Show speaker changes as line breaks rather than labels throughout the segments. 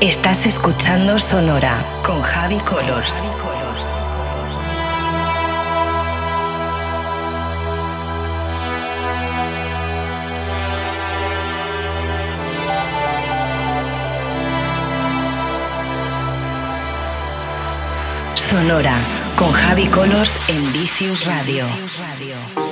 Estás escuchando Sonora con Javi Colors. Sonora con Javi Colors en Vicious Radio.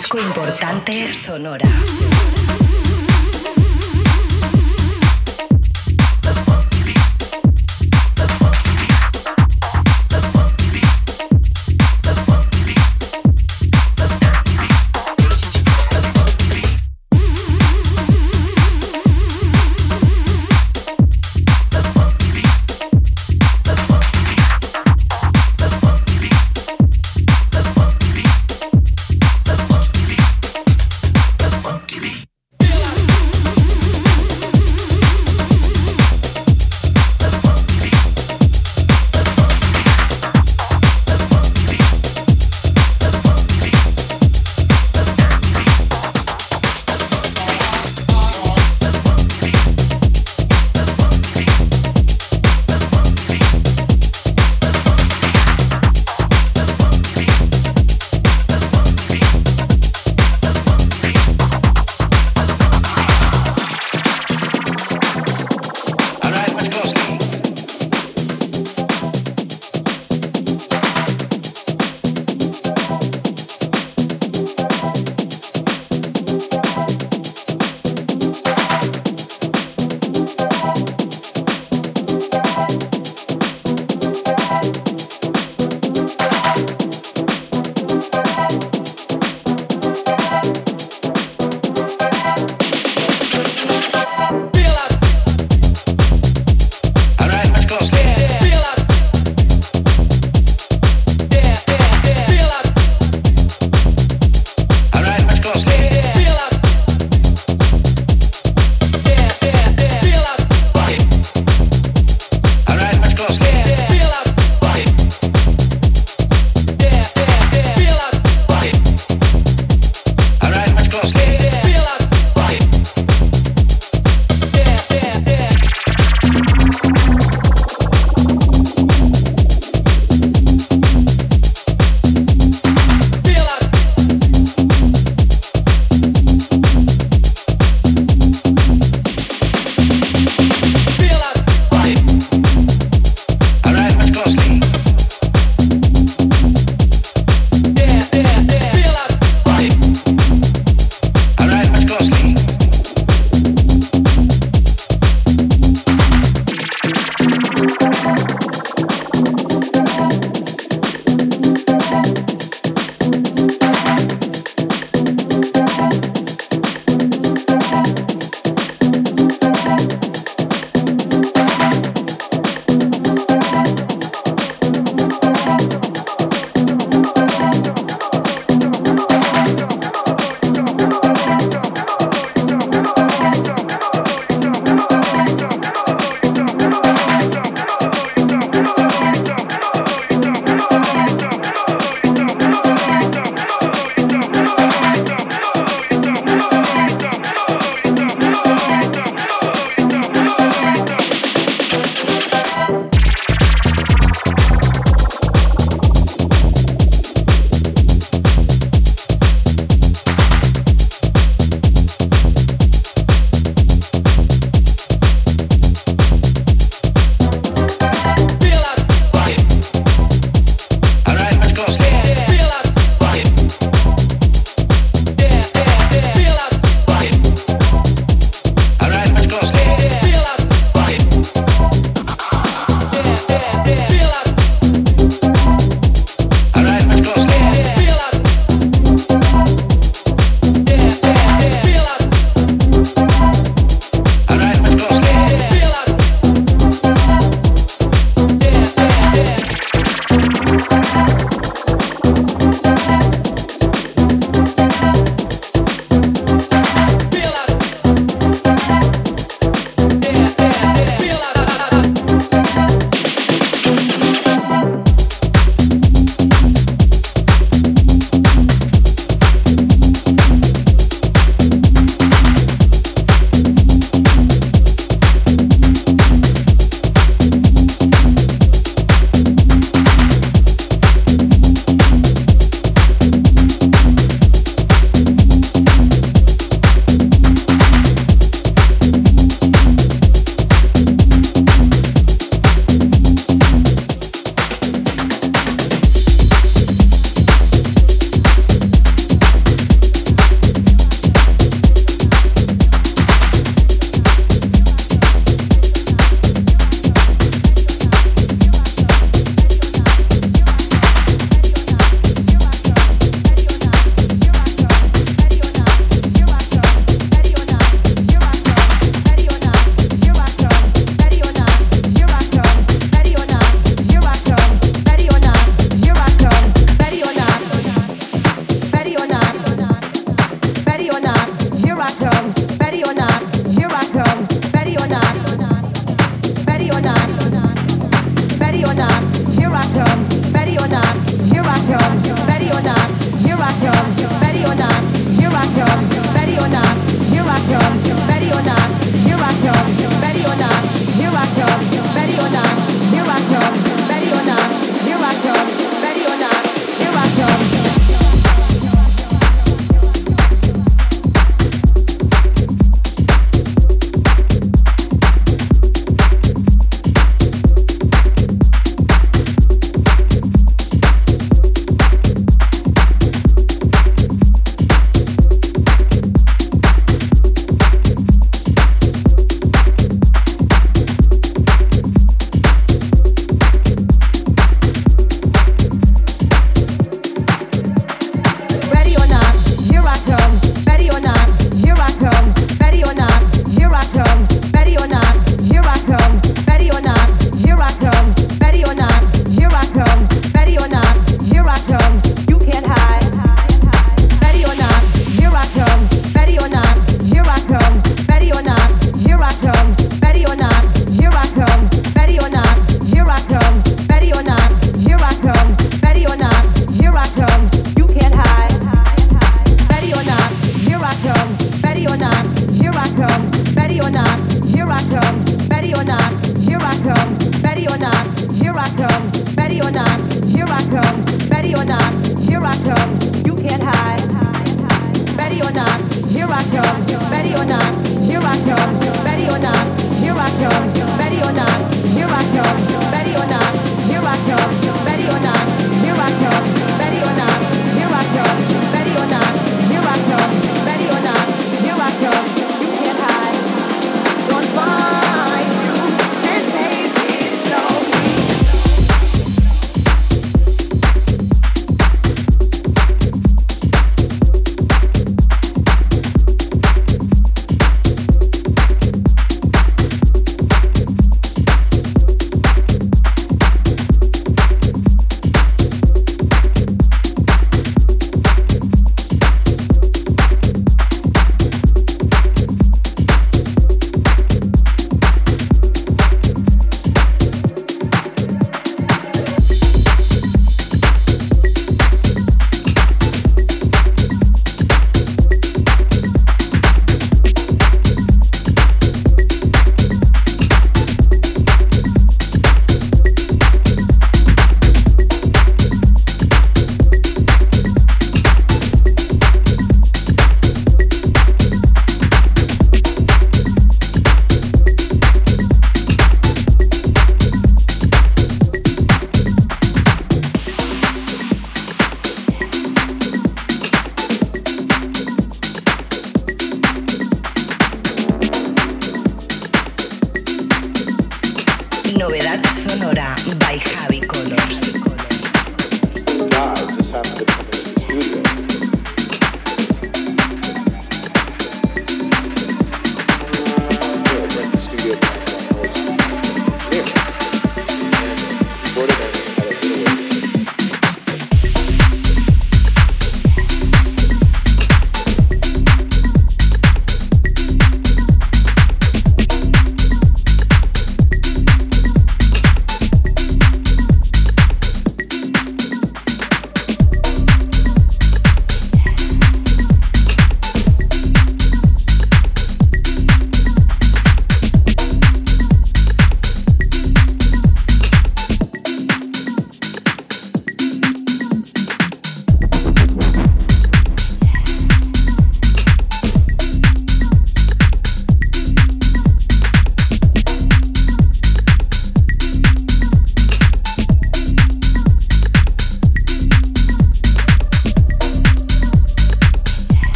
Disco importante sonora.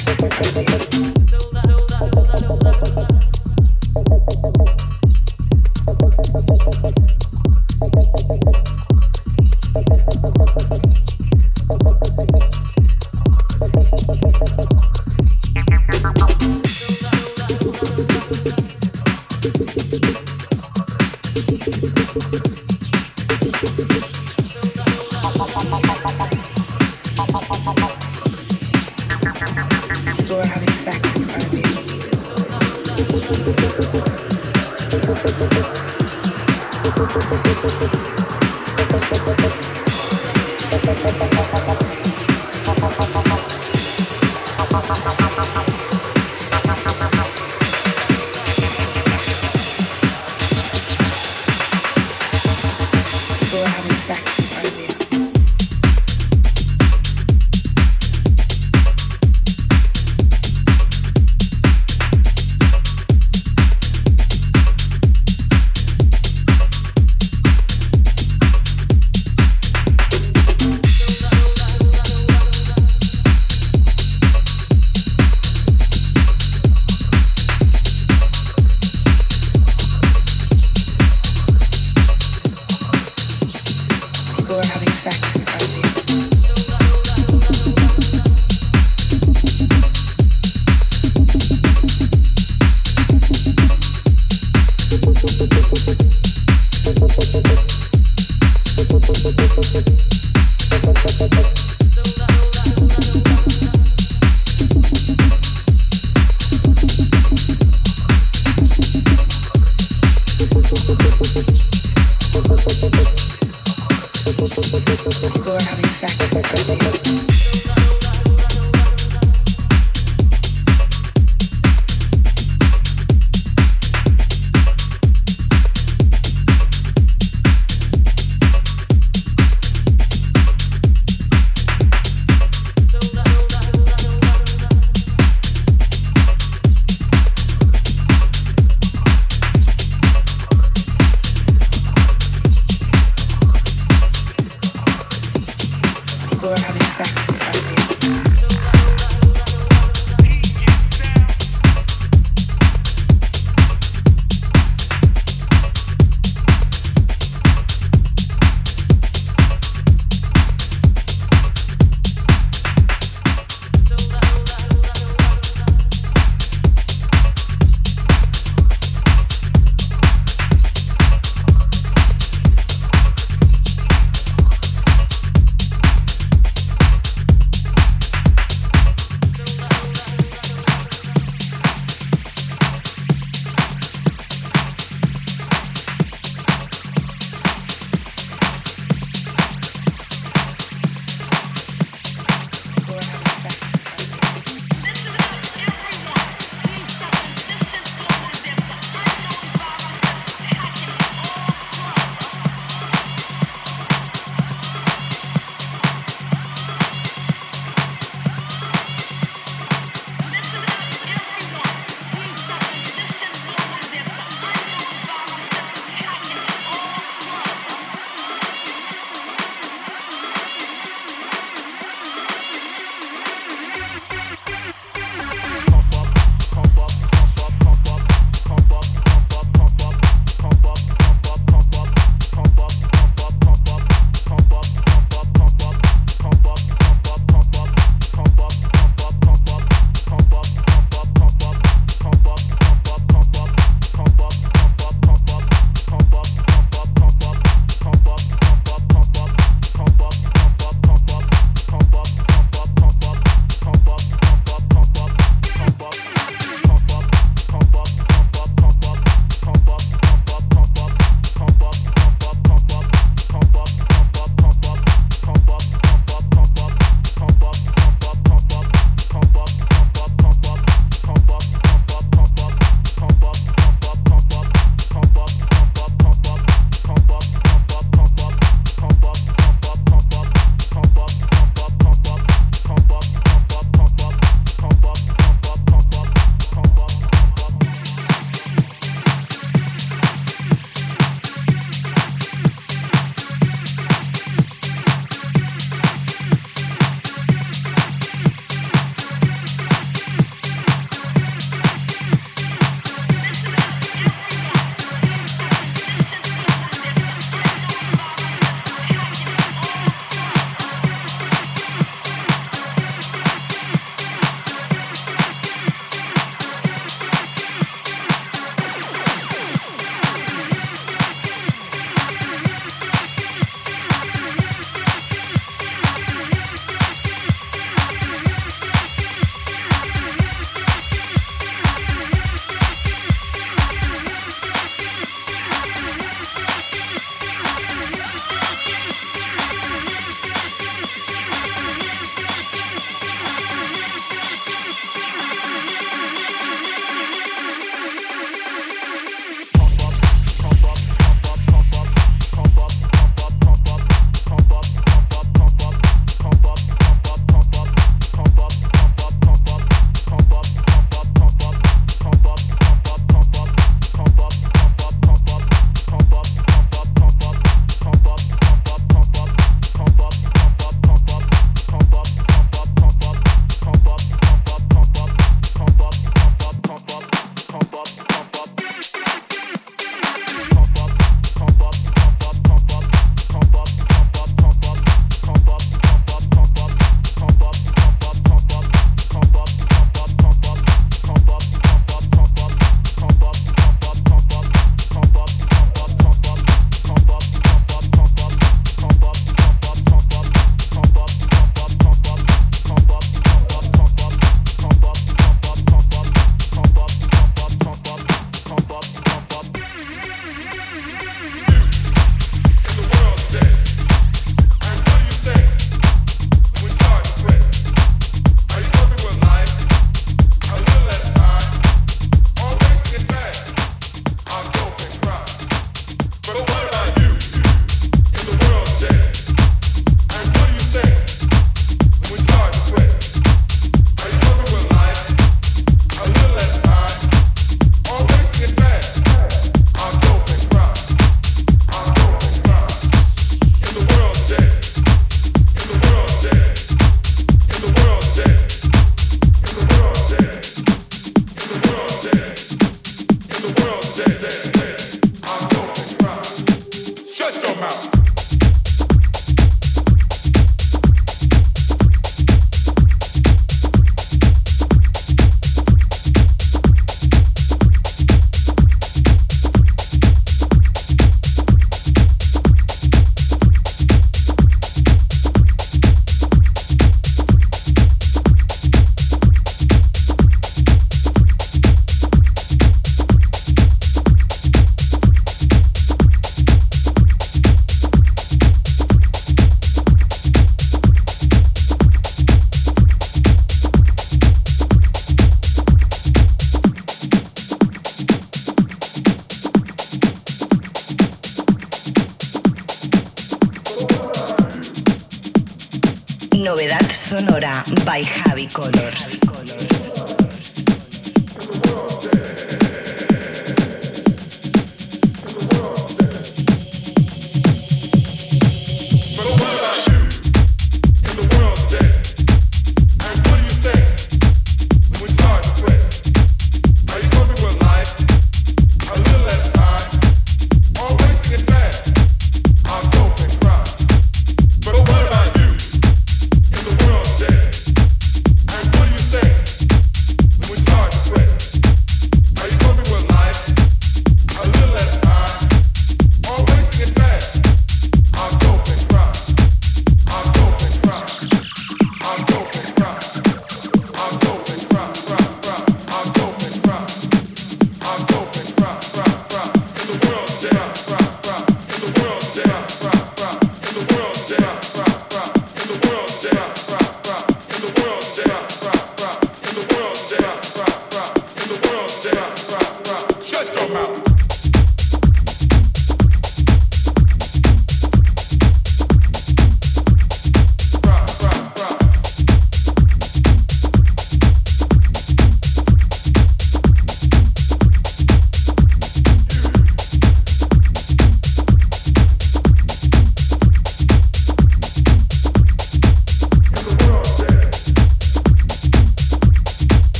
Zola, Zola, Zola, Zola.